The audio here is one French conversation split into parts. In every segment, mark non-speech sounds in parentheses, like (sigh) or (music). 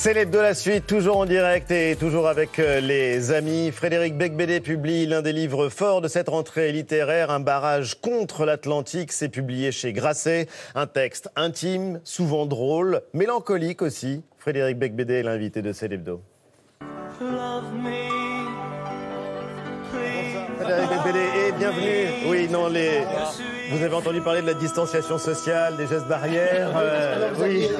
Célèbre de la suite, toujours en direct et toujours avec euh, les amis. Frédéric Becbédé publie l'un des livres forts de cette rentrée littéraire, Un barrage contre l'Atlantique. C'est publié chez Grasset. Un texte intime, souvent drôle, mélancolique aussi. Frédéric Becbédé est l'invité de. Frédéric bienvenue. Oui, non, les... Vous avez entendu parler de la distanciation sociale, des gestes barrières euh, Oui. (laughs)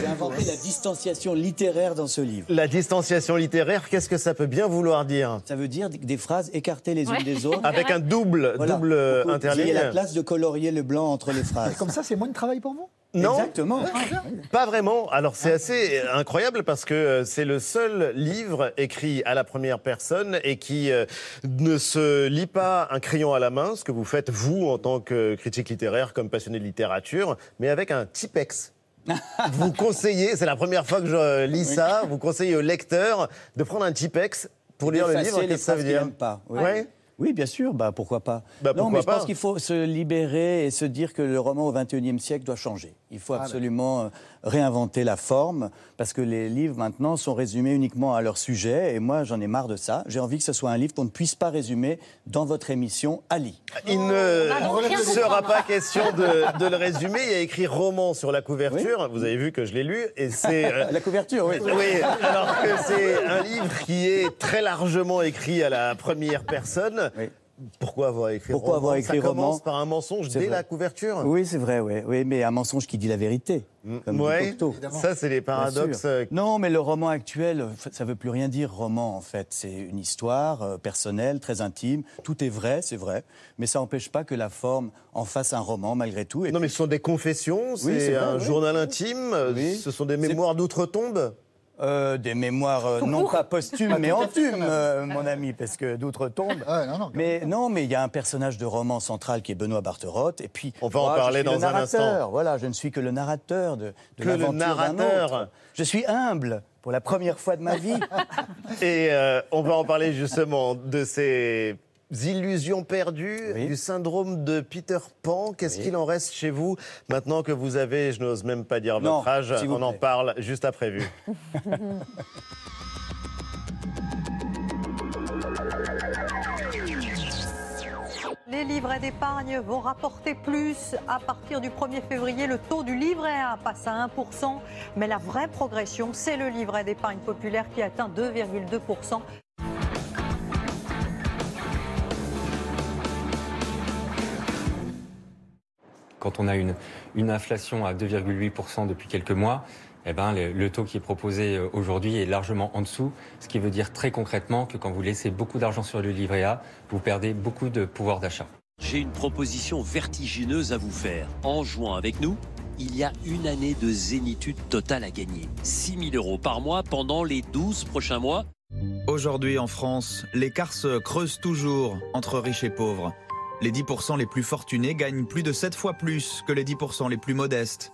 J'ai inventé la distanciation littéraire dans ce livre. La distanciation littéraire, qu'est-ce que ça peut bien vouloir dire? Ça veut dire des phrases écartées les unes des autres. Avec un double, Voilà. double la place de colorier le blanc entre les phrases. Comme ça, c'est moins de travail pour vous? Non, Exactement. pas vraiment. Alors c'est assez incroyable parce que euh, c'est le seul livre écrit à la première personne et qui euh, ne se lit pas un crayon à la main, ce que vous faites vous en tant que critique littéraire, comme passionné de littérature, mais avec un Tipex. (laughs) vous conseillez, c'est la première fois que je lis ça, vous conseillez au lecteur de prendre un Tipex pour lire le livre. Qu'est-ce que ça veut dire pas. Oui. Ouais. Oui, bien sûr, bah, pourquoi pas. Bah, non, pourquoi mais je pense qu'il faut se libérer et se dire que le roman au XXIe siècle doit changer. Il Ah, faut absolument euh, réinventer la forme, parce que les livres maintenant sont résumés uniquement à leur sujet, et moi j'en ai marre de ça. J'ai envie que ce soit un livre qu'on ne puisse pas résumer dans votre émission Ali. Il ne sera pas question de, de le résumer. Il y a écrit roman sur la couverture. Vous avez vu que je l'ai lu et c'est. (laughs) euh, La couverture, oui. Oui, alors que c'est un livre qui est très largement écrit à la première personne. Oui. Pourquoi avoir écrit Pourquoi roman avoir écrit Ça commence roman par un mensonge dès vrai. la couverture. Oui, c'est vrai, oui. oui, mais un mensonge qui dit la vérité. Ouais, Cocteau. ça c'est les paradoxes. euh, Non, mais le roman actuel, ça veut plus rien dire roman en fait. C'est une histoire euh, personnelle, très intime. Tout est vrai, c'est vrai, mais ça n'empêche pas que la forme en fasse un roman malgré tout. Et Non mais ce sont des confessions, c'est un oui. journal intime, Oui. ce sont des mémoires d'outre-tombe. Euh, des mémoires euh, non pas posthumes, mais (laughs) entumes, euh, mon ami, parce que d'outre-tombe. Ouais, non, non. Mais non, mais il y a un personnage de roman central qui est Benoît Barterotte, et puis On va en moi, parler suis dans le un narrateur. instant. Voilà, je ne suis que le narrateur de, de Que le narrateur. autre. Je suis humble pour la première fois de ma vie. (laughs) Et euh, on va en parler justement de ces illusions perdues, Oui. du syndrome de Peter Pan. Qu'est-ce Oui. qu'il en reste chez vous maintenant que vous avez, je n'ose même pas dire Non, votre âge, on en parle juste après vue. (laughs) Les livrets d'épargne vont rapporter plus. À partir du 1er février, le taux du livret A passe à 1%. Mais la vraie progression, c'est le livret d'épargne populaire qui atteint 2,2%. Quand on a une, une inflation à 2,8% depuis quelques mois, eh ben, le, le taux qui est proposé euh, aujourd'hui est largement en dessous, ce qui veut dire très concrètement que quand vous laissez beaucoup d'argent sur le livret A, vous perdez beaucoup de pouvoir d'achat. J'ai une proposition vertigineuse à vous faire. En jouant avec nous, il y a une année de zénitude totale à gagner. 6 000 euros par mois pendant les 12 prochains mois. Aujourd'hui en France, l'écart se creuse toujours entre riches et pauvres. Les 10% les plus fortunés gagnent plus de 7 fois plus que les 10% les plus modestes.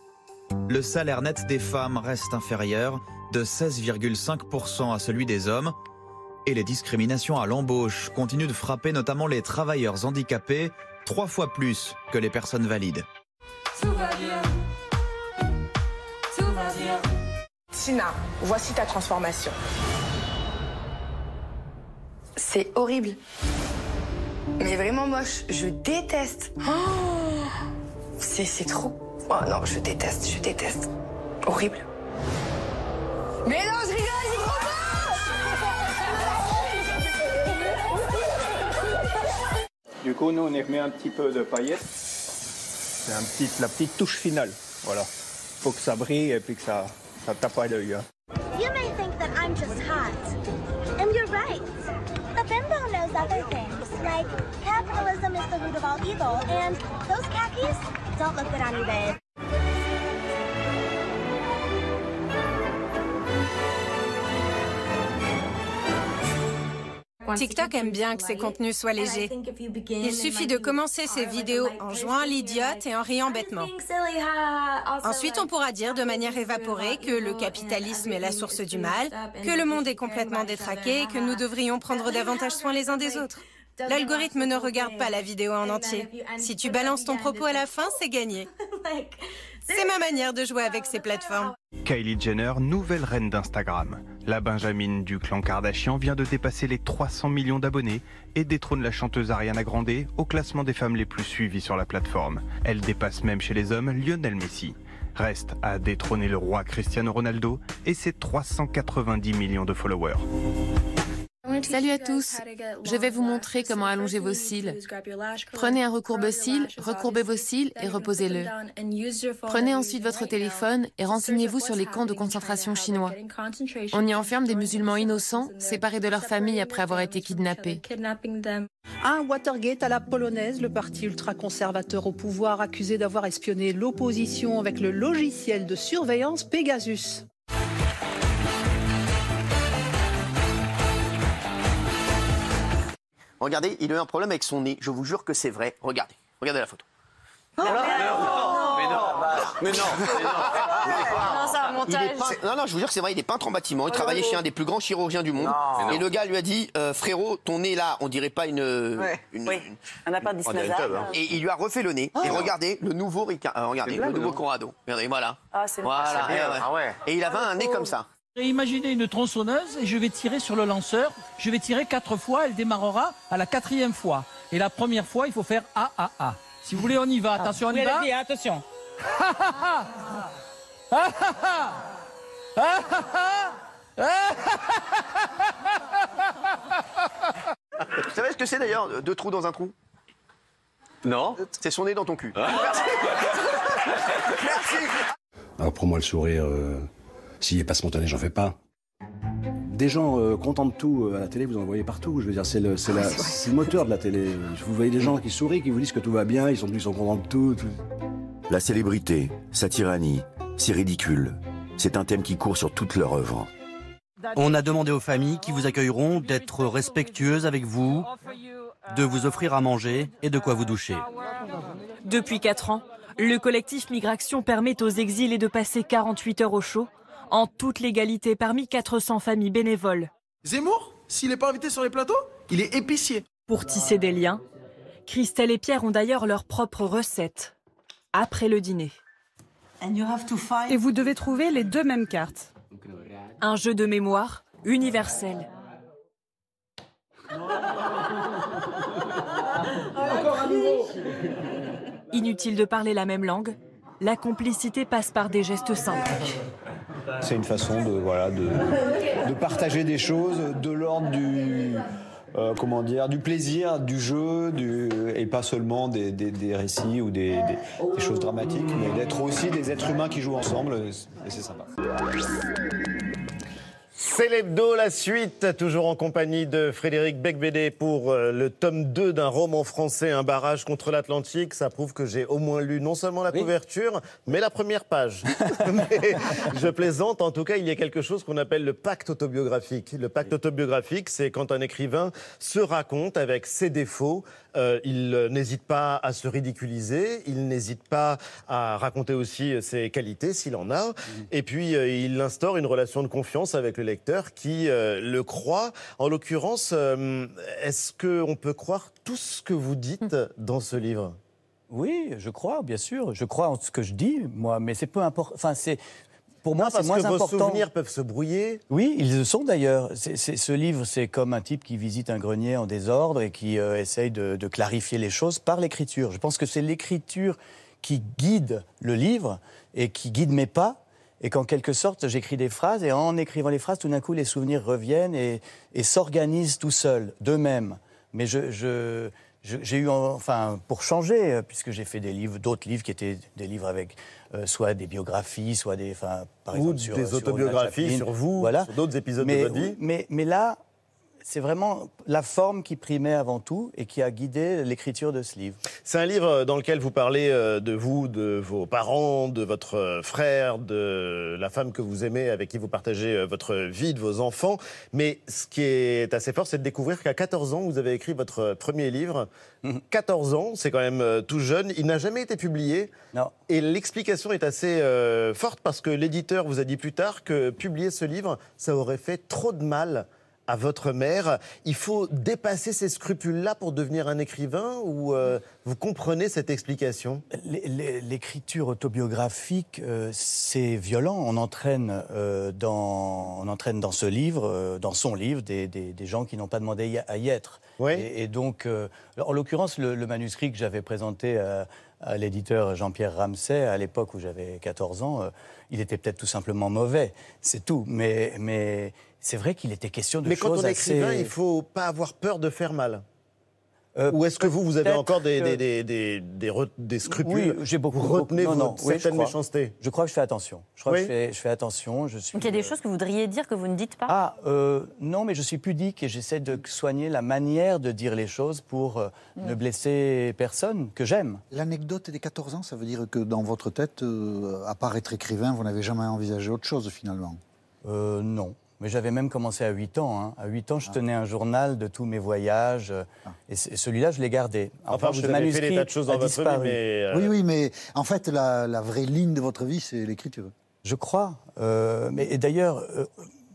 Le salaire net des femmes reste inférieur de 16,5% à celui des hommes. Et les discriminations à l'embauche continuent de frapper notamment les travailleurs handicapés trois fois plus que les personnes valides. Tina, voici ta transformation. C'est horrible. Mais vraiment moche. Je déteste. Oh c'est trop. Oh non, je déteste, je déteste. Horrible. Mais non, je rigole, c'est trop Du coup, nous, on y remet un petit peu de paillettes. C'est un petit, la petite touche finale. Voilà. Faut que ça brille et puis que ça, ça tape à l'œil. hein. Is the root of all evil, and those khakis don't look good on you, babe. TikTok aime bien que ses contenus soient légers. Il suffit de commencer ses vidéos en jouant l'idiote et en riant bêtement. Ensuite, on pourra dire de manière évaporée que le capitalisme est la source du mal, que le monde est complètement détraqué et que nous devrions prendre davantage soin les uns des autres. L'algorithme ne regarde pas la vidéo en entier. Si tu balances ton propos à la fin, c'est gagné. (laughs) C'est ma manière de jouer avec ces plateformes. Kylie Jenner, nouvelle reine d'Instagram. La Benjamin du clan Kardashian vient de dépasser les 300 millions d'abonnés et détrône la chanteuse Ariana Grande au classement des femmes les plus suivies sur la plateforme. Elle dépasse même chez les hommes Lionel Messi. Reste à détrôner le roi Cristiano Ronaldo et ses 390 millions de followers. Salut à tous. Je vais vous montrer comment allonger vos cils. Prenez un recourbe-cils, recourbez vos cils et reposez-le. Prenez ensuite votre téléphone et renseignez-vous sur les camps de concentration chinois. On y enferme des musulmans innocents, séparés de leur famille après avoir été kidnappés. Un Watergate à la polonaise, le parti ultra-conservateur au pouvoir accusé d'avoir espionné l'opposition avec le logiciel de surveillance Pegasus. Regardez, il a eu un problème avec son nez. Je vous jure que c'est vrai. Regardez. Regardez la photo. Oh, mais non, mais non, mais non, (laughs) Non, c'est un Il est montage. pein- Non, non, je vous jure que c'est vrai, il est peintre en bâtiment. Il travaillait chez un des plus grands chirurgiens du monde. Et le gars lui a dit euh, Frérot, ton nez là, on dirait pas une. une- une- Un appendice nasal. hein. Et il lui a refait le nez. Et regardez, le nouveau Rica- euh, regardez, le nouveau non Corrado. Regardez, voilà. Ah, c'est Voilà. c'est bien. ouais, ouais. Ah ouais. Et il avait un nez comme ça. Imaginez une tronçonneuse et je vais tirer sur le lanceur. Je vais tirer quatre fois, elle démarrera à la quatrième fois. Et la première fois, il faut faire A, A, A. Si vous voulez, on y va. Attention, on y va. attention. Vous savez ce que c'est d'ailleurs, deux trous dans un trou? Non. C'est son nez dans ton cul. Merci. Merci. Alors pour moi, le sourire, euh, s'il n'est pas spontané, j'en fais pas. Des gens euh, contents de tout euh, à la télé, vous en voyez partout. Je veux dire, c'est le, c'est la- c'est le moteur de la télé. Vous voyez des gens qui sourient, qui vous disent que tout va bien, ils sont, ils sont contents de tout. tout. La célébrité, sa tyrannie, c'est ridicule. C'est un thème qui court sur toute leur œuvre. On a demandé aux familles qui vous accueilleront d'être respectueuses avec vous, de vous offrir à manger et de quoi vous doucher. Depuis 4 ans, le collectif Migration permet aux exilés de passer 48 heures au chaud, en toute légalité parmi 400 familles bénévoles. Zemmour, s'il n'est pas invité sur les plateaux, il est épicier. Pour tisser des liens, Christelle et Pierre ont d'ailleurs leur propre recette. Après le dîner. Et vous devez trouver les deux mêmes cartes. Un jeu de mémoire universel. Inutile de parler la même langue, la complicité passe par des gestes simples. C'est une façon de, partager des choses de l'ordre du, euh, du plaisir, du jeu, et pas seulement des, récits ou des, des- des choses dramatiques, mais d'être aussi des êtres humains qui jouent ensemble, et c'est sympa. C'est l'hebdo, la suite, toujours en compagnie de Frédéric Becbédé pour euh, le tome 2 d'un roman français, Un barrage contre l'Atlantique. Ça prouve que j'ai au moins lu non seulement la couverture, mais la première page. (laughs) Mais je plaisante, en tout cas, il y a quelque chose qu'on appelle le pacte autobiographique. Le pacte autobiographique, c'est quand un écrivain se raconte avec ses défauts, euh, il euh, n'hésite pas à se ridiculiser, il n'hésite pas à raconter aussi ses qualités s'il en a, et puis euh, il instaure une relation de confiance avec le qui euh, le croit. En l'occurrence, euh, est-ce qu'on peut croire tout ce que vous dites dans ce livre? Oui, je crois, bien sûr. Je crois en ce que je dis, moi, mais c'est peu important. Enfin, c'est pour moi, c'est moins que vos important. souvenirs peuvent se brouiller. Oui, ils le sont d'ailleurs. Ce livre, c'est comme un type qui visite un grenier en désordre et qui euh, essaye de, de clarifier les choses par l'écriture. Je pense que c'est l'écriture qui guide le livre et qui guide mes pas. Et qu'en quelque sorte, j'écris des phrases et en écrivant les phrases, tout d'un coup, les souvenirs reviennent et, et s'organisent tout seuls, d'eux-mêmes. Mais je, je- je- j'ai eu, en- enfin, pour changer, euh, puisque j'ai fait des livres, d'autres livres qui étaient des livres avec euh, soit des biographies, soit des, enfin, par Ou exemple sur des sur autobiographies sur vous, voilà. sur d'autres épisodes mais, de votre vie. Mais, mais là, c'est vraiment la forme qui primait avant tout et qui a guidé l'écriture de ce livre. C'est un livre dans lequel vous parlez euh, de vous, de vos parents, de votre frère, de la femme que vous aimez, avec qui vous partagez euh, votre vie, de vos enfants. Mais ce qui est assez fort, c'est de découvrir qu'à 14 ans, vous avez écrit votre premier livre. 14 ans, c'est quand même euh, tout jeune. Il n'a jamais été publié. Non. Et l'explication est assez euh, forte parce que l'éditeur vous a dit plus tard que publier ce livre, ça aurait fait trop de mal à votre mère. Il faut dépasser ces scrupules-là pour devenir un écrivain ou euh, vous comprenez cette explication? L'é- l'é- L'écriture autobiographique, euh, c'est violent. On entraîne, euh, dans, on entraîne dans ce livre, dans son livre, des, des- des gens qui n'ont pas demandé à y être. Et, et donc, en l'occurrence, le, le manuscrit que j'avais présenté l'éditeur Jean-Pierre Ramsay, à l'époque où j'avais 14 ans, euh, il était peut-être tout simplement mauvais. C'est tout. Mais, mais c'est vrai qu'il était question de Mais quand choses on est écrivain, il faut pas avoir peur de faire mal. Euh, Ou est-ce que vous, vous avez encore des, que- des, des, des, des re- des scrupules Oui, j'ai beaucoup. Vous retenez beaucoup- non, votre non, oui, je certaine crois. méchanceté Je crois que je fais attention. Je crois Oui. que je fais, je fais attention. Je suis. Donc il y a des euh, choses que vous voudriez dire que vous ne dites pas? Ah, euh, non, mais je suis pudique et j'essaie de soigner la manière de dire les choses pour euh, Mm. ne blesser personne que j'aime. L'anecdote des 14 ans, ça veut dire que dans votre tête, euh, à part être écrivain, vous n'avez jamais envisagé autre chose finalement? Euh, non. Mais j'avais même commencé à 8 ans. hein. À 8 ans, je tenais un journal de tous mes voyages. euh, Et c- celui-là, je l'ai gardé. En Enfin, revanche, vous le avez fait des manuscrit tas de choses dans a votre vie, mais, euh, Oui, oui, mais en fait, la, la vraie ligne de votre vie, c'est l'écriture. Je crois. Euh, mais, et d'ailleurs. euh,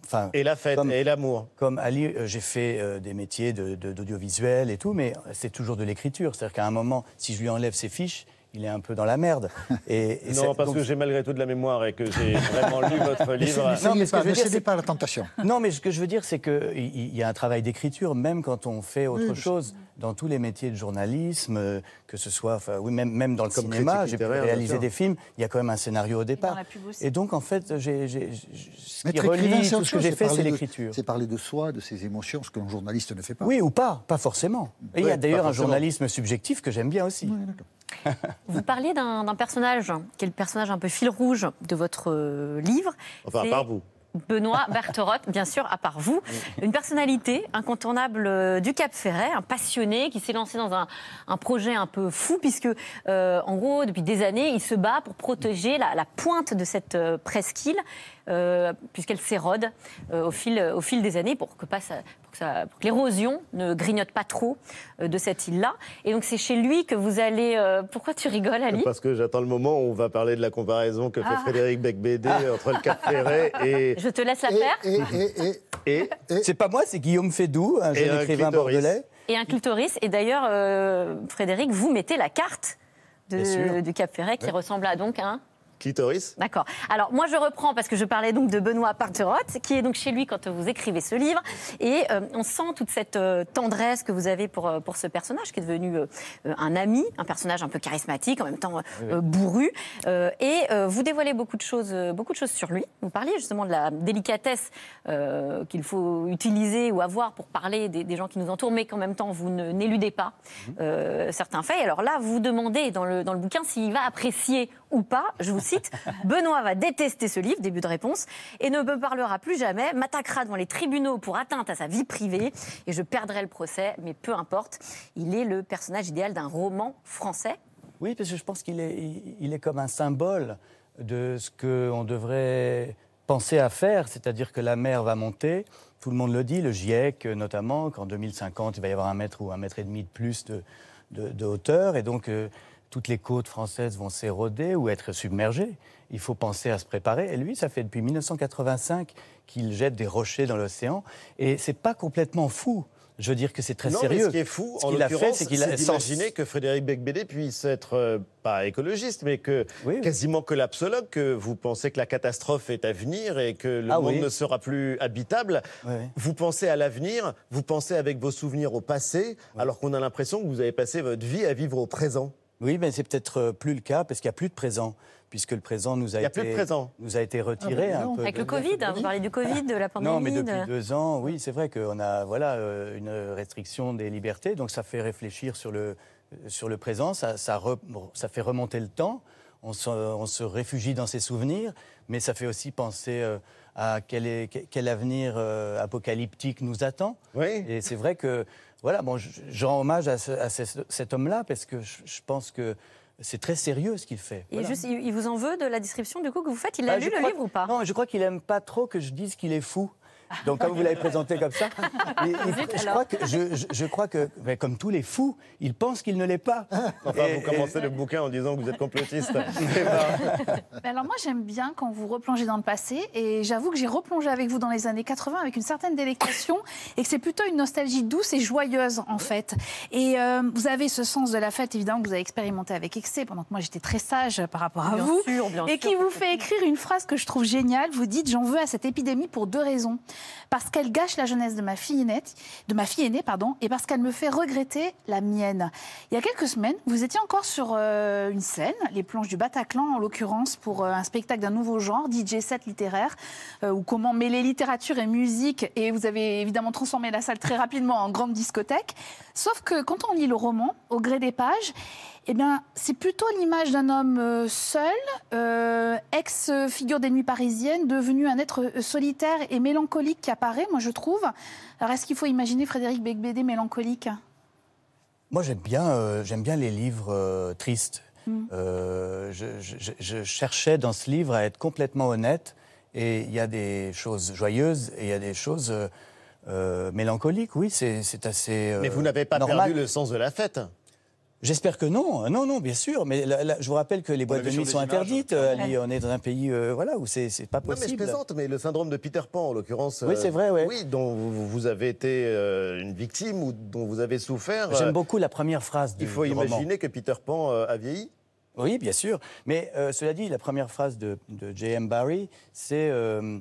Enfin, et la fête, comme- et l'amour. Comme Ali, euh, j'ai fait euh, des métiers de- de- d'audiovisuel et tout, mais c'est toujours de l'écriture. C'est-à-dire qu'à un moment, si je lui enlève ses fiches, il est un peu dans la merde. (laughs) Et, et Non, parce donc- que j'ai malgré tout de la mémoire et que j'ai vraiment lu votre livre. Non, mais ce que je veux dire, c'est- pas à la tentation. Non, mais ce que je veux dire, c'est qu'il il y a un travail d'écriture, même quand on fait autre Oui, je- chose. Dans tous les métiers de journalisme, euh, que ce soit, enfin, oui, même, même dans le Comme cinéma, j'ai sûr. des films, il y a quand même un scénario au départ. la pub aussi. Et donc, en fait, ce qui être écrivain, relie c'est tout ce que j'ai fait, c'est l'écriture. C'est parler de soi, de ses émotions, ce que un journaliste ne fait pas. Oui, ou pas, pas forcément. Et il y a d'ailleurs un journalisme subjectif que j'aime bien aussi. (laughs) Vous parliez d'un personnage qui est le personnage un peu fil rouge de votre euh, livre. Enfin, à part vous. Benoît (laughs) Bertheroth, bien sûr, à part vous. Une personnalité incontournable euh, du Cap Ferret, un passionné qui s'est lancé dans un, un projet un peu fou, puisque, euh, en gros, depuis des années, il se bat pour protéger la, la pointe de cette presqu'île, euh, puisqu'elle s'érode euh, au, fil, au fil des années, pour que, pas que, ça- pour que l'érosion ne grignote pas trop euh, de cette île-là. Et donc, c'est chez lui que vous allez. euh, pourquoi tu rigoles, Ali? Parce que j'attends le moment où on va parler de la comparaison que fait Ah. Frédéric Becbédé entre le Cap Ferret et. (laughs) Je te laisse la faire. Et, C'est pas moi, c'est Guillaume Fédou, un Et jeune un écrivain clitoris. bordelais. et un clitoris. Et d'ailleurs, euh, Frédéric, vous mettez la carte de, du Cap Ferret qui ressemble à donc un. Clitoris D'accord. Alors, moi, je reprends parce que je parlais donc de Benoît Parterotte, qui est donc chez lui quand vous écrivez ce livre. Et euh, on sent toute cette euh, tendresse que vous avez pour, euh, pour ce personnage, qui est devenu euh, un ami, un personnage un peu charismatique, en même temps Oui, oui. bourru. Et vous dévoilez beaucoup de, choses, beaucoup de choses sur lui. Vous parliez justement de la délicatesse qu'il faut utiliser ou avoir pour parler des, des gens qui nous entourent, mais qu'en même temps, vous n'éludez pas euh, certains faits. Alors là, vous vous demandez dans le, dans le bouquin s'il va apprécier ou pas. Je vous Benoît va détester ce livre, début de réponse, et ne me parlera plus jamais, m'attaquera devant les tribunaux pour atteinte à sa vie privée, et je perdrai le procès, mais peu importe. Il est le personnage idéal d'un roman français. Oui, parce que je pense qu'il est, il- est comme un symbole de ce qu'on devrait penser à faire, c'est-à-dire que la mer va monter. Tout le monde le dit, le GIEC notamment, qu'en 2050, il va y avoir un mètre ou un mètre et demi de plus de hauteur, et donc euh, toutes les côtes françaises vont s'éroder ou être submergées. Il faut penser à se préparer. Et lui, ça fait depuis 1985 qu'il jette des rochers dans l'océan, et c'est pas complètement fou. Je veux dire que c'est très non, mais sérieux. ce qui est fou, Ce en qu'il a fait, l'occurrence, c'est qu'il a d'imaginer que Frédéric Becbédé puisse être, euh, pas écologiste, mais que quasiment collapsologue, que vous pensez que la catastrophe est à venir et que le Ah monde oui. ne sera plus habitable. Vous pensez à l'avenir, vous pensez avec vos souvenirs au passé, alors qu'on a l'impression que vous avez passé votre vie à vivre au présent. Oui, mais c'est peut-être euh, plus le cas parce qu'il n'y a plus de présent, puisque le présent nous a Il y a été plus de présent. nous a été retiré Ah, un peu. Avec de- le Covid, hein, vous parlez du Covid, de la pandémie. Non, mais depuis de- deux ans, oui, c'est vrai qu'on a voilà euh, une restriction des libertés, donc ça fait réfléchir sur le sur le présent, ça ça, re- ça fait remonter le temps. On se, on se réfugie dans ses souvenirs, mais ça fait aussi penser euh, à quel, est, quel- avenir euh, apocalyptique nous attend. Et c'est vrai que voilà, bon, je, rends hommage à, ce- à ce- cet homme-là parce que je, je pense que c'est très sérieux ce qu'il fait. Et Voilà. juste, il il vous en veut de la description du coup que vous faites? Il a Bah, lu je le crois livre que- ou pas? Non, je crois qu'il aime pas trop que je dise qu'il est fou. Donc, comme vous l'avez présenté comme ça, (laughs) il- il- je, crois que, je, je- je crois que, ben, comme tous les fous, il pense qu'il ne l'est pas. Enfin, Et- vous commencez le bouquin en disant que vous êtes complotiste. (laughs) (laughs) Mais alors moi j'aime bien quand vous replongez dans le passé et j'avoue que j'ai replongé avec vous dans les années 80 avec une certaine délectation et que c'est plutôt une nostalgie douce et joyeuse en fait. Et euh, vous avez ce sens de la fête évidemment que vous avez expérimenté avec excès pendant que moi j'étais très sage par rapport à Bien vous sûr, bien et sûr. qui vous fait écrire une phrase que je trouve géniale. Vous dites j'en veux à cette épidémie pour deux raisons parce qu'elle gâche la jeunesse de ma fille aînée, de ma fille aînée pardon et parce qu'elle me fait regretter la mienne. Il y a quelques semaines vous étiez encore sur euh, une scène, les planches du Bataclan en l'occurrence pour euh, un spectacle d'un nouveau genre, DJ set littéraire, euh, ou comment mêler littérature et musique. Et vous avez évidemment transformé la salle très rapidement en grande discothèque. Sauf que quand on lit le roman, au gré des pages, eh bien, c'est plutôt l'image d'un homme euh, seul, euh, ex-figure des nuits parisiennes, devenu un être euh, solitaire et mélancolique qui apparaît, moi je trouve. Alors est-ce qu'il faut imaginer Frédéric Becbédé mélancolique? Moi, j'aime bien, euh, j'aime bien les livres euh, tristes. Mm. Euh, je, je- je cherchais dans ce livre à être complètement honnête. Et il y a des choses joyeuses et il y a des choses mélancoliques. Oui, c'est c'est assez. euh, Mais vous n'avez pas normal. perdu le sens de la fête. J'espère que non. Non, non, bien sûr. Mais là, là, je vous rappelle que les boîtes de nuit sont images. interdites. euh, Ali. On est dans un pays euh, voilà, où c'est pas Non, mais je possible. plaisante, mais le syndrome de Peter Pan, en l'occurrence. Oui, c'est vrai, ouais. Oui, dont vous, vous avez été euh, une victime ou dont vous avez souffert. J'aime euh, beaucoup la première phrase du Il faut du roman. imaginer que Peter Pan euh, a vieilli. Oui, bien sûr. Mais euh, cela dit, la première phrase de, de J.M. Barrie, c'est euh,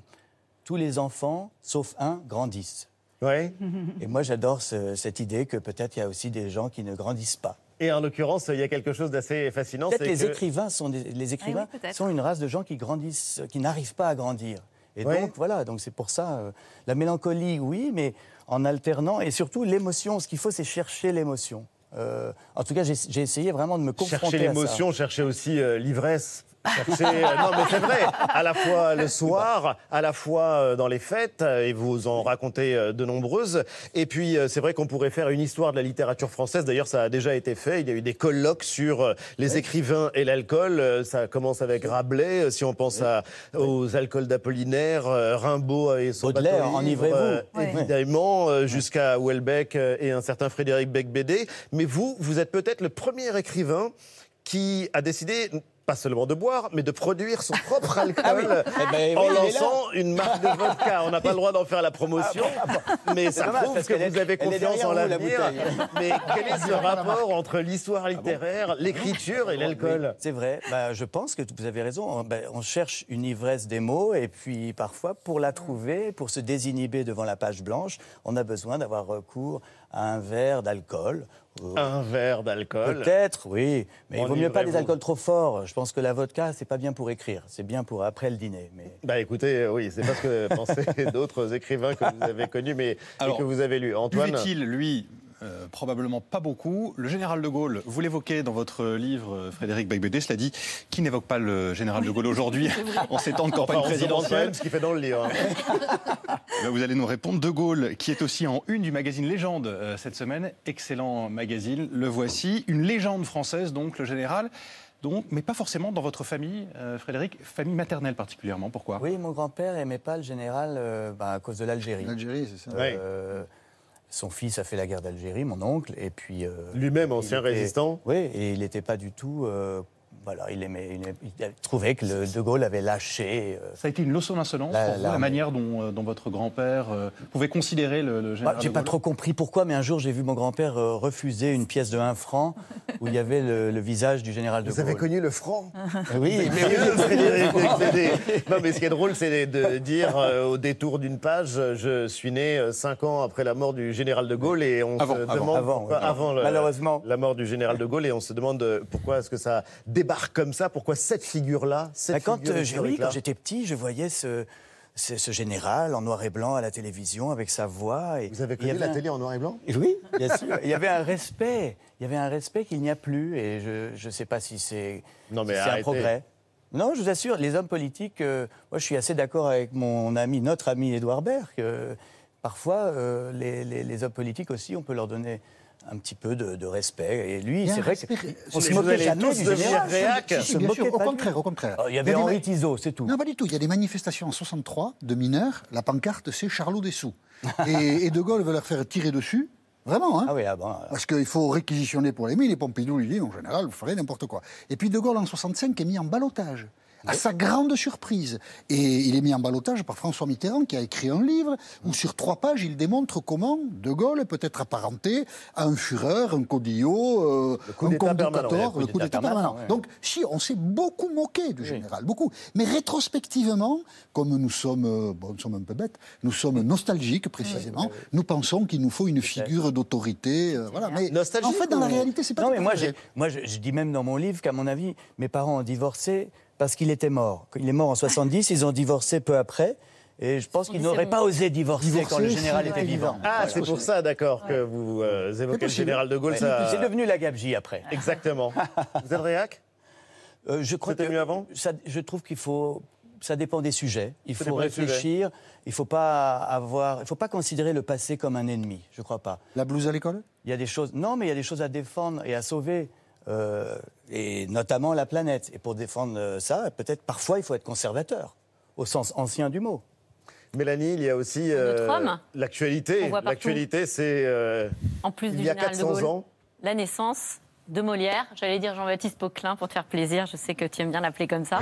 Tous les enfants, sauf un, grandissent. Ouais. Et moi, j'adore ce- cette idée que peut-être il y a aussi des gens qui ne grandissent pas. Et en l'occurrence, il y a quelque chose d'assez fascinant. Peut-être c'est les que- écrivains sont des, les écrivains peut-être. sont une race de gens qui grandissent, qui n'arrivent pas à grandir. Et donc voilà, donc c'est pour ça euh, la mélancolie, oui, mais en alternant et surtout l'émotion. Ce qu'il faut, c'est chercher l'émotion. Euh, en tout cas, j'ai essayé vraiment de me confronter Chercher à ça. l'émotion, chercher aussi euh, l'ivresse. Chercher, euh, non mais c'est vrai, à la fois le soir, à la fois euh, dans les fêtes, euh, et vous en racontez de nombreuses. Et puis c'est vrai qu'on pourrait faire une histoire de la littérature française. D'ailleurs, ça a déjà été fait. Il y a eu des colloques sur les écrivains et l'alcool. Ça commence avec Rabelais. Si on pense à, aux alcools d'Apollinaire, Rimbaud et son Baudelaire, enivrez-vous. évidemment, jusqu'à Houellebecq et un certain Frédéric Becbédé. Mais vous, vous êtes peut-être le premier écrivain qui a décidé pas seulement de boire, mais de produire son propre alcool Ah oui. Eh ben, en lançant une marque de vodka. On n'a pas le droit d'en faire la promotion, mais C'est ça dommage, prouve que vous avez confiance en la l'avenir. bouteille. Mais quel est ce rapport entre l'histoire littéraire, l'écriture et l'alcool C'est vrai. Bah, je pense que vous avez raison. On, bah, on cherche une ivresse des mots et puis parfois, pour la trouver, pour se désinhiber devant la page blanche, on a besoin d'avoir recours un verre d'alcool. Un verre d'alcool. Peut-être, oui. Mais il vaut mieux pas des alcools trop forts. Je pense que la vodka, c'est pas bien pour écrire. C'est bien pour après le dîner. Mais... Bah écoutez, euh, oui, c'est pas ce que (laughs) pensaient d'autres écrivains que vous avez connus, mais et que vous avez lus. Antoine Buvait-il, lui euh, probablement pas beaucoup. Le général de Gaulle, vous l'évoquez dans votre livre, euh, Frédéric Becbédé, cela dit, qui n'évoque pas le général de Gaulle aujourd'hui en ces temps de campagne Enfin, présidentielle ce qu'il fait dans le livre. (laughs) Là, Vous allez nous répondre. De Gaulle, qui est aussi en une du magazine Légende euh, cette semaine. Excellent magazine, le voici. Une légende française, donc, le général. Donc, mais pas forcément dans votre famille, euh, Frédéric, famille maternelle particulièrement. Pourquoi? Oui, mon grand-père aimait pas le général euh, bah, à cause de l'Algérie. L'Algérie, c'est ça. Euh, Son fils a fait la guerre d'Algérie, mon oncle, et puis... euh, Lui-même, ancien était- résistant. Oui, et il n'était pas du tout... voilà, il, aimait, il, aimait- il trouvait que le De Gaulle avait lâché... euh, Ça a été une leçon d'insolence La- pour vous, la, l'armée. manière dont, euh, dont votre grand-père euh, pouvait considérer le, le Bah, général j'ai de pas Gaulle trop compris pourquoi, mais un jour j'ai vu mon grand-père euh, refuser une pièce de 1 franc où il y avait le, le visage du général de Vous Gaulle. avez connu le franc Oui, mais. (laughs) Non, mais ce qui est drôle, c'est de dire euh, au détour d'une page, je suis né euh, cinq ans après la mort du général de Gaulle et on Avant, se avant. demande Avant, pourquoi- oui. avant le- Malheureusement. la mort du général de Gaulle et on se demande pourquoi est-ce que ça débarque comme ça, pourquoi cette figure-là, cette Bah, quand figure euh, oui, historique-là quand j'étais petit, je voyais ce, ce, ce général en noir et blanc à la télévision avec sa voix. Et, Vous avez connu la un- télé en noir et blanc? Oui, bien sûr. Il y avait un respect. Il y avait un respect qu'il n'y a plus. Et je ne sais pas si c'est si un progrès. Non, je vous assure, les hommes politiques, euh, moi je suis assez d'accord avec mon ami, notre ami Édouard parfois euh, les, les- les hommes politiques aussi, on peut leur donner un petit peu de, de respect. Et lui, c'est vrai qu'on se moquait jamais du général. réac. On Si, se bien moquait sûr, au contraire, au contraire. Il y avait Henri ma- Tizot, c'est tout. Non, pas du tout. Il y a des manifestations en 63 de mineurs. La pancarte, c'est Charlot Dessous. (laughs) et, et De Gaulle veut leur faire tirer dessus. Vraiment, hein Ah oui, ah bon, Parce qu'il faut réquisitionner pour les mines. Et Pompidou lui dit, en général, vous ferez n'importe quoi. Et puis De Gaulle, en 65, est mis en balotage. À sa grande surprise. Et il est mis en balotage par François Mitterrand, qui a écrit un livre où, sur trois pages, il démontre comment De Gaulle peut être apparenté à un Führer, un Codillot, euh, un conducteur, le coup d'État permanent. ouais. Donc, si, on s'est beaucoup moqué du général, beaucoup. Mais rétrospectivement, comme nous sommes, euh, bon, nous sommes un peu bêtes, nous sommes nostalgiques précisément, nous pensons qu'il nous faut une figure d'autorité. euh, voilà. Mais en fait, dans la réalité, c'est pas Non, mais moi, moi je, je dis même dans mon livre qu'à mon avis, mes parents ont divorcé parce qu'il était mort. Il est mort en 70, ils ont divorcé peu après. Et je pense qu'ils n'auraient pas osé divorcer, Divorcer, quand le général était vivant. Ah, c'est pour ça, d'accord, que vous euh, évoquez le général de Gaulle. Ouais. ça- C'est devenu la gabegie après. Exactement. (laughs) vous êtes réac Euh, je crois C'était que mieux avant? ça, je trouve qu'il faut. Ça dépend des sujets. Il Ça faut réfléchir. Il faut pas avoir. Il faut pas considérer le passé comme un ennemi. Je crois pas. La blouse à l'école? Il y a des choses. Non, mais il y a des choses à défendre et à sauver. Euh, et notamment la planète. Et pour défendre euh, ça, peut-être parfois il faut être conservateur, au sens ancien du mot. Mélanie, il y a aussi euh, l'actualité. L'actualité, c'est euh, En plus il du y a général de 400 Gaulle, ans. la naissance de Molière. J'allais dire Jean-Baptiste Poquelin pour te faire plaisir. Je sais que tu aimes bien l'appeler comme ça.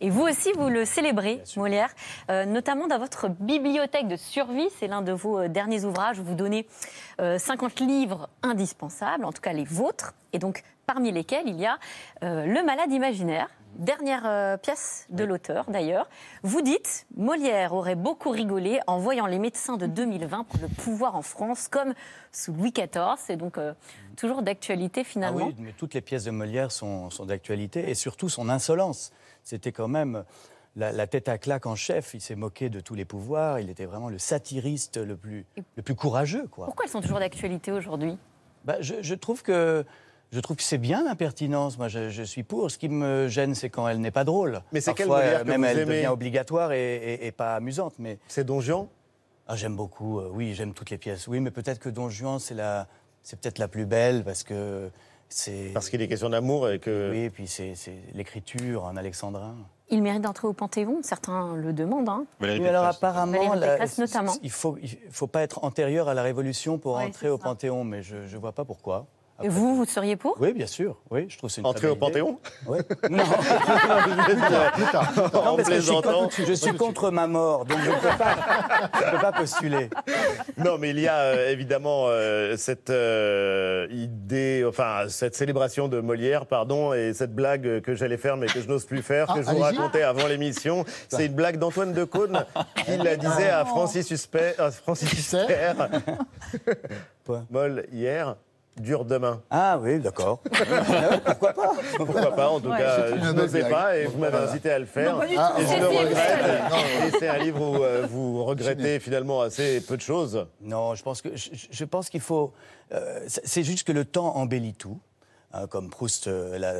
Et vous aussi, vous le célébrez, Molière, euh, notamment dans votre bibliothèque de survie. C'est l'un de vos euh, derniers ouvrages où vous donnez euh, 50 livres indispensables, en tout cas les vôtres. Et donc, parmi lesquels, il y a euh, Le malade imaginaire. Dernière euh, pièce de l'auteur d'ailleurs. Vous dites, Molière aurait beaucoup rigolé en voyant les médecins de 2020 prendre le pouvoir en France comme sous Louis XIV. C'est donc euh, toujours d'actualité Ah finalement. oui, mais toutes les pièces de Molière sont, sont d'actualité et surtout son insolence. C'était quand même la, la tête à claque en chef. Il s'est moqué de tous les pouvoirs. Il était vraiment le satiriste le plus, le plus courageux, quoi. Pourquoi elles sont toujours d'actualité aujourd'hui? Bah, je, je trouve que je trouve que c'est bien l'impertinence. Moi, je, je suis pour. Ce qui me gêne, c'est quand elle n'est pas drôle. Mais c'est quelle Molière que même vous elle aimez devient obligatoire et, et- et pas amusante. Mais c'est Don Juan? Ah, j'aime beaucoup. euh, oui, j'aime toutes les pièces. Oui, mais peut-être que Don Juan, c'est la, c'est peut-être la plus belle parce que c'est. Parce qu'il est question d'amour et que. Oui, et puis c'est c'est l'écriture en alexandrin. Il mérite d'entrer au Panthéon, certains le demandent. hein. Oui, alors apparemment, la- notamment. il faut, il faut pas être antérieur à la Révolution pour Ouais, entrer au ça. Panthéon, mais je ne vois pas pourquoi. Et vous, vous seriez pour? Oui, bien sûr. Oui, je trouve c'est une Entrer au. Panthéon? Oui. (laughs) Non. Non, parce que je suis, plaisantant. contre, je suis contre ma mort, donc je ne peux pas, je peux pas postuler. Non, mais il y a euh, évidemment euh, cette euh, idée, enfin cette célébration de Molière, pardon, et cette blague que j'allais faire mais que je n'ose plus faire, que Ah, je vous allez-y. racontais avant l'émission. C'est une blague d'Antoine Decaune qui la disait à Francis Huster, à Francis Huster. Hier, dur demain. Ah oui, d'accord. (laughs) Pourquoi pas? Pourquoi pas? En tout Ouais, cas, je n'osais pas et vous m'avez incité à le faire. Non, et je le regrette. Et c'est un livre où euh, vous regrettez finalement assez peu de choses. Non, je pense que je, je pense qu'il faut. euh, c'est juste que le temps embellit tout, hein, comme Proust euh, l'a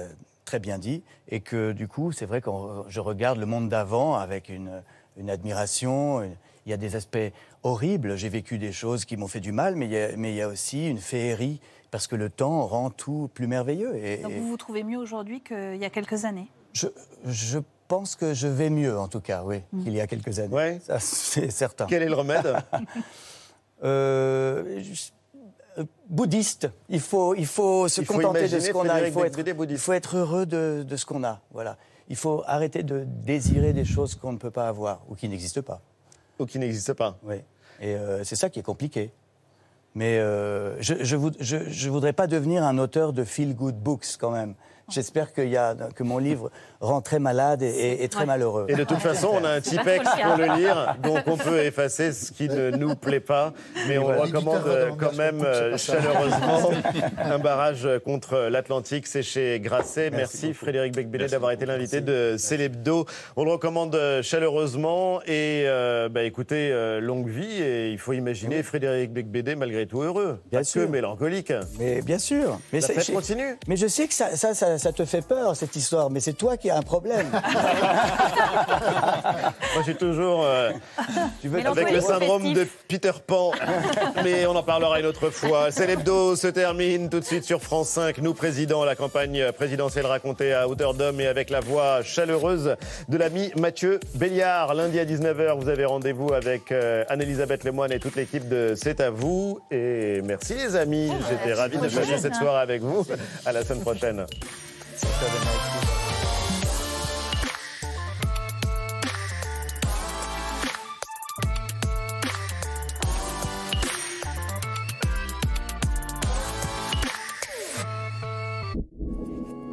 très bien dit, et que du coup, c'est vrai que je regarde le monde d'avant avec une, une admiration. une- il y a des aspects horribles. J'ai vécu des choses qui m'ont fait du mal, mais il y a, mais il y a aussi une féerie parce que le temps rend tout plus merveilleux. Et, Donc vous vous trouvez mieux aujourd'hui qu'il y a quelques années je, je pense que je vais mieux, en tout cas, oui, qu'il y a quelques années. Ça, c'est certain. Quel est le remède? Euh, (laughs) je- euh, Bouddhiste. Il faut, il faut se Il faut contenter de ce qu'on a. Il faut, être, il faut être heureux de, de ce qu'on a. Voilà. Il faut arrêter de désirer des choses qu'on ne peut pas avoir ou qui n'existent pas. Ou qui n'existent pas. Oui. Et euh, c'est ça qui est compliqué. Mais euh, je ne je, je voudrais pas devenir un auteur de feel-good books quand même. J'espère qu'il y a, que mon livre rend très malade et, et- et très malheureux. Et de toute façon, on a un Tipex pour le lire, donc on peut effacer ce qui ne nous plaît pas. Mais on recommande euh, quand même euh, chaleureusement (laughs) un barrage contre l'Atlantique. C'est chez Grasset. Merci, Frédéric Becbédé d'avoir été l'invité de Célébdo. On le recommande euh, chaleureusement. Et euh, bah, écoutez, euh, longue vie. Et il faut imaginer Frédéric Becbédé malgré tout heureux. Bien Pas sûr. que mélancolique. Mais bien sûr. Mais La fête continue. Mais je sais que ça, ça, ça, ça, ça te fait peur, cette histoire, mais c'est toi qui as un problème. (laughs) Moi, j'ai toujours euh, avec le syndrome de Peter Pan. Mais on en parlera une autre fois. C'est l'hebdo se termine tout de suite sur France 5. Nous, président, la campagne présidentielle racontée à hauteur d'homme et avec la voix chaleureuse de l'ami Mathieu Béliard. Lundi à 19h, vous avez rendez-vous avec euh, Anne-Elisabeth Lemoine et toute l'équipe de C'est à vous. Et merci les amis. J'étais ravi de passer cette soirée avec vous. À la semaine prochaine. So the next